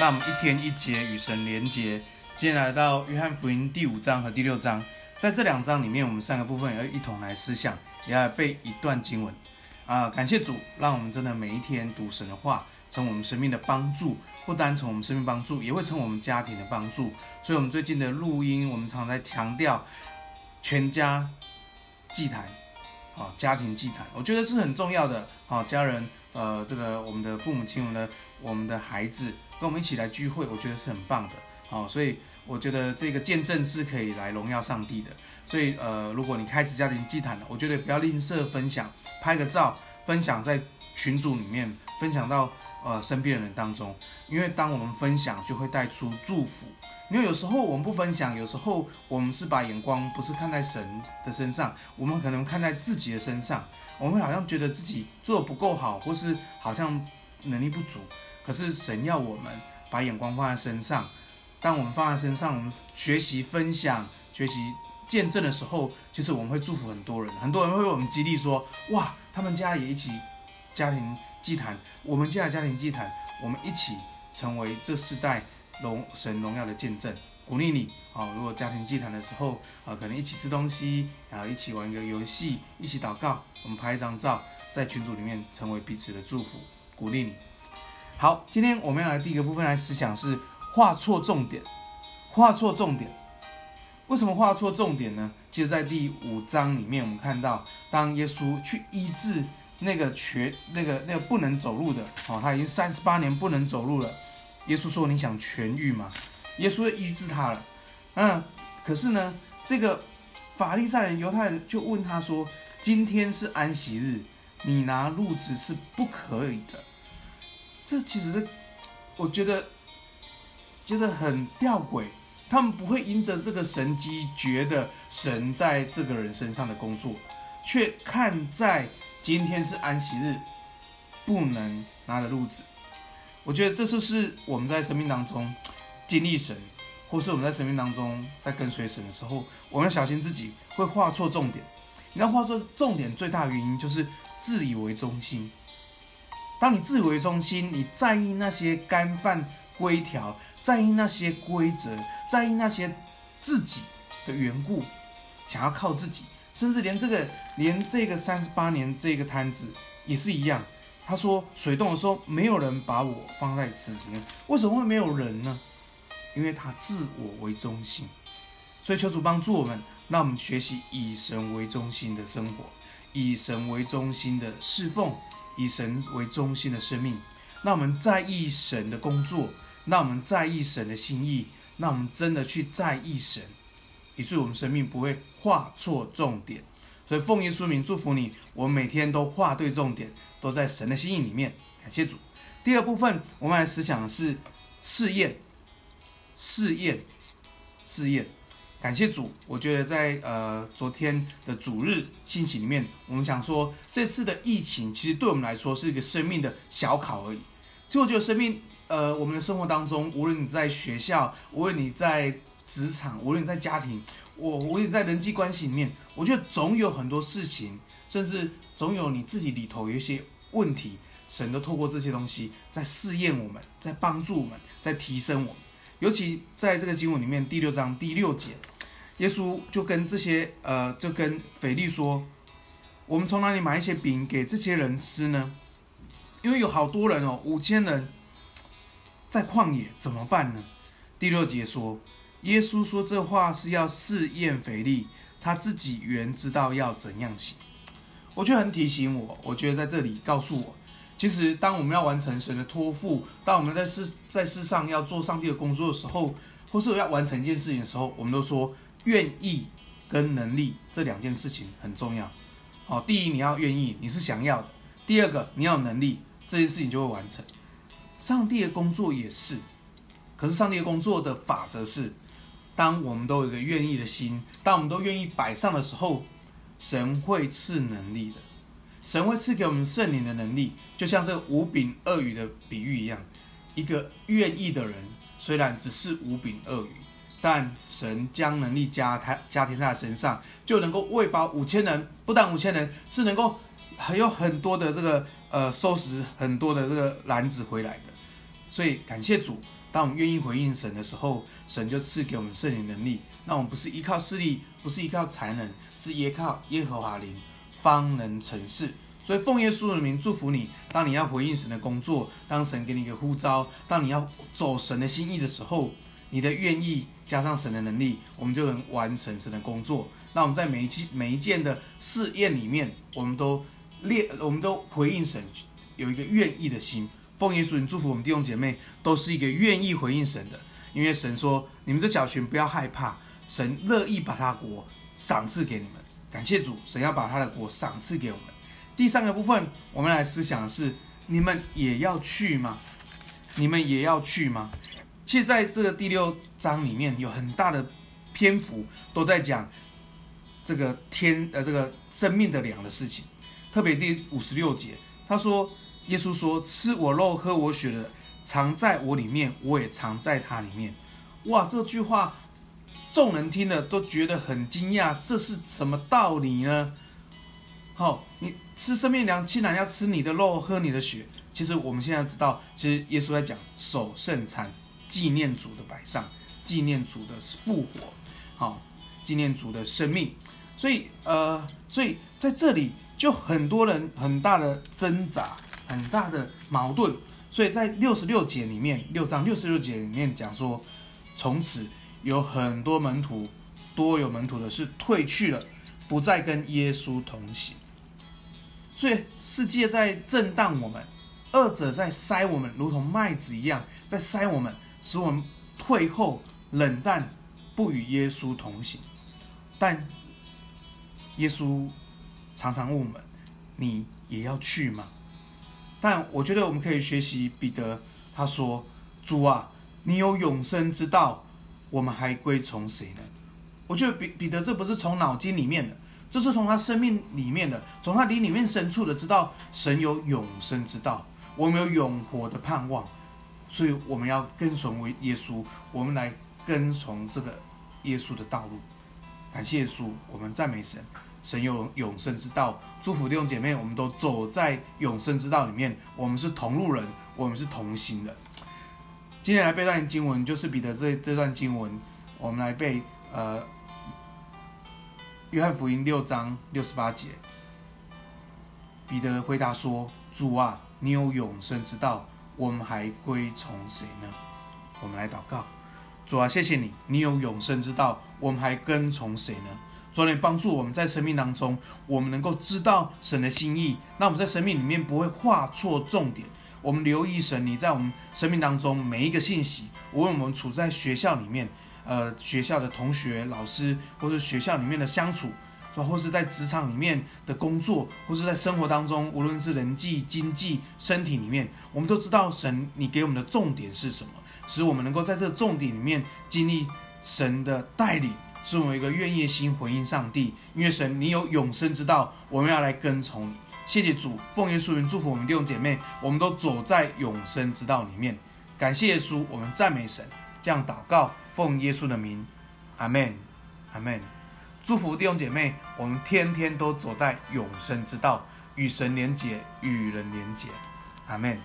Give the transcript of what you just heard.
那我们一天一节与神连结，今天来到约翰福音第五章和第六章，在这两章里面，我们三个部分要一同来思想，也要背一段经文。啊，感谢主，让我们真的每一天读神的话，成为我们生命的帮助，不单成我们生命帮助，也会成为我们家庭的帮助。所以，我们最近的录音，我们常在强调全家祭坛，啊，家庭祭坛，我觉得是很重要的。好，家人，呃，这个我们的父母亲，我们的我们的孩子。跟我们一起来聚会，我觉得是很棒的，好，所以我觉得这个见证是可以来荣耀上帝的。所以，呃，如果你开始家庭祭坛了，我觉得不要吝啬分享，拍个照分享在群组里面，分享到呃身边的人当中，因为当我们分享，就会带出祝福。因为有时候我们不分享，有时候我们是把眼光不是看在神的身上，我们可能看在自己的身上，我们好像觉得自己做的不够好，或是好像能力不足。可是神要我们把眼光放在身上，当我们放在身上，我们学习分享、学习见证的时候，其实我们会祝福很多人。很多人会为我们激励说：“哇，他们家也一起家庭祭坛，我们家的家庭祭坛，我们一起成为这世代荣神荣耀的见证。”鼓励你啊！如果家庭祭坛的时候啊，可能一起吃东西，然后一起玩一个游戏，一起祷告，我们拍一张照，在群组里面成为彼此的祝福，鼓励你。好，今天我们要来第一个部分来思想是画错重点，画错重点。为什么画错重点呢？其实，在第五章里面，我们看到，当耶稣去医治那个瘸、那个那个不能走路的，哦，他已经三十八年不能走路了。耶稣说：“你想痊愈吗？”耶稣医治他了。嗯，可是呢，这个法利赛人、犹太人就问他说：“今天是安息日，你拿褥子是不可以的。”这其实是，我觉得觉得很吊诡，他们不会因着这个神迹觉得神在这个人身上的工作，却看在今天是安息日，不能拿着路子。我觉得这就是我们在生命当中经历神，或是我们在生命当中在跟随神的时候，我们要小心自己会画错重点。你要画错重点最大的原因就是自以为中心。当你自以为中心，你在意那些干饭规条，在意那些规则，在意那些自己的缘故，想要靠自己，甚至连这个连这个三十八年这个摊子也是一样。他说水洞的时候，没有人把我放在池子里面，为什么会没有人呢？因为他自我为中心。所以求主帮助我们，让我们学习以神为中心的生活，以神为中心的侍奉。以神为中心的生命，那我们在意神的工作，那我们在意神的心意，那我们真的去在意神，以致我们生命不会画错重点。所以奉耶稣名祝福你，我每天都画对重点，都在神的心意里面。感谢主。第二部分，我们来思想的是试验，试验，试验。感谢主，我觉得在呃昨天的主日信息里面，我们讲说这次的疫情其实对我们来说是一个生命的小考而已。其实我觉得生命呃我们的生活当中，无论你在学校，无论你在职场，无论你在家庭，我无论你在人际关系里面，我觉得总有很多事情，甚至总有你自己里头有一些问题，神都透过这些东西在试验我们，在帮助我们，在提升我们。尤其在这个经文里面第六章第六节，耶稣就跟这些呃，就跟腓力说：“我们从哪里买一些饼给这些人吃呢？因为有好多人哦，五千人在旷野怎么办呢？”第六节说，耶稣说这话是要试验腓力，他自己原知道要怎样行。我觉得很提醒我，我觉得在这里告诉我。其实，当我们要完成神的托付，当我们在世在世上要做上帝的工作的时候，或是要完成一件事情的时候，我们都说愿意跟能力这两件事情很重要。好，第一你要愿意，你是想要的；第二个你要有能力，这件事情就会完成。上帝的工作也是，可是上帝的工作的法则是，当我们都有一个愿意的心，当我们都愿意摆上的时候，神会赐能力的。神会赐给我们圣灵的能力，就像这个五饼二鱼的比喻一样。一个愿意的人，虽然只是五饼二鱼，但神将能力加他加添在他身上，就能够喂饱五千人。不但五千人，是能够还有很多的这个呃收拾很多的这个篮子回来的。所以感谢主，当我们愿意回应神的时候，神就赐给我们圣灵能力。那我们不是依靠势力，不是依靠才能，是依靠耶和华灵，方能成事。所以奉耶稣的名祝福你。当你要回应神的工作，当神给你一个呼召，当你要走神的心意的时候，你的愿意加上神的能力，我们就能完成神的工作。那我们在每一期每一件的试验里面，我们都列，我们都回应神，有一个愿意的心。奉耶稣名祝福我们弟兄姐妹，都是一个愿意回应神的。因为神说：“你们这小群不要害怕，神乐意把他国赏赐给你们。”感谢主，神要把他的国赏赐给我们。第三个部分，我们来思想的是：你们也要去吗？你们也要去吗？其实，在这个第六章里面，有很大的篇幅都在讲。这个天呃，这个生命的粮的事情，特别第五十六节，他说，耶稣说：“吃我肉、喝我血的，藏在我里面，我也藏在他里面。”哇，这句话众人听了都觉得很惊讶，这是什么道理呢？好，你吃生命粮，竟然要吃你的肉、喝你的血，其实我们现在知道，其实耶稣在讲守圣餐，纪念主的摆上，纪念主的复活，好，纪念主的生命。所以，呃，所以在这里就很多人很大的挣扎，很大的矛盾。所以在六十六节里面，六章六十六节里面讲说，从此有很多门徒，多有门徒的是退去了，不再跟耶稣同行。所以世界在震荡我们，二者在筛我们，如同麦子一样，在筛我们，使我们退后、冷淡，不与耶稣同行。但耶稣常常问我们：“你也要去吗？”但我觉得我们可以学习彼得，他说：“主啊，你有永生之道，我们还归从谁呢？”我觉得彼彼得这不是从脑筋里面的，这是从他生命里面的，从他灵里面深处的知道神有永生之道，我们有永活的盼望，所以我们要跟随为耶稣，我们来跟从这个耶稣的道路。感谢耶稣，我们赞美神。神有永生之道，祝福弟兄姐妹，我们都走在永生之道里面。我们是同路人，我们是同行的。今天来背段经文，就是彼得这这段经文，我们来背呃，约翰福音六章六十八节。彼得回答说：“主啊，你有永生之道，我们还归从谁呢？”我们来祷告：主啊，谢谢你，你有永生之道，我们还跟从谁呢？主啊，帮助我们在生命当中，我们能够知道神的心意。那我们在生命里面不会画错重点。我们留意神，你在我们生命当中每一个信息。无论我们处在学校里面，呃，学校的同学、老师，或是学校里面的相处，或是在职场里面的工作，或是在生活当中，无论是人际、经济、身体里面，我们都知道神你给我们的重点是什么，使我们能够在这个重点里面经历神的带领。是我们一个愿意心回应上帝，因为神，你有永生之道，我们要来跟从你。谢谢主，奉耶稣名祝福我们弟兄姐妹，我们都走在永生之道里面。感谢耶稣，我们赞美神，这样祷告，奉耶稣的名，阿门，阿门。祝福弟兄姐妹，我们天天都走在永生之道，与神连结，与人连结，阿门。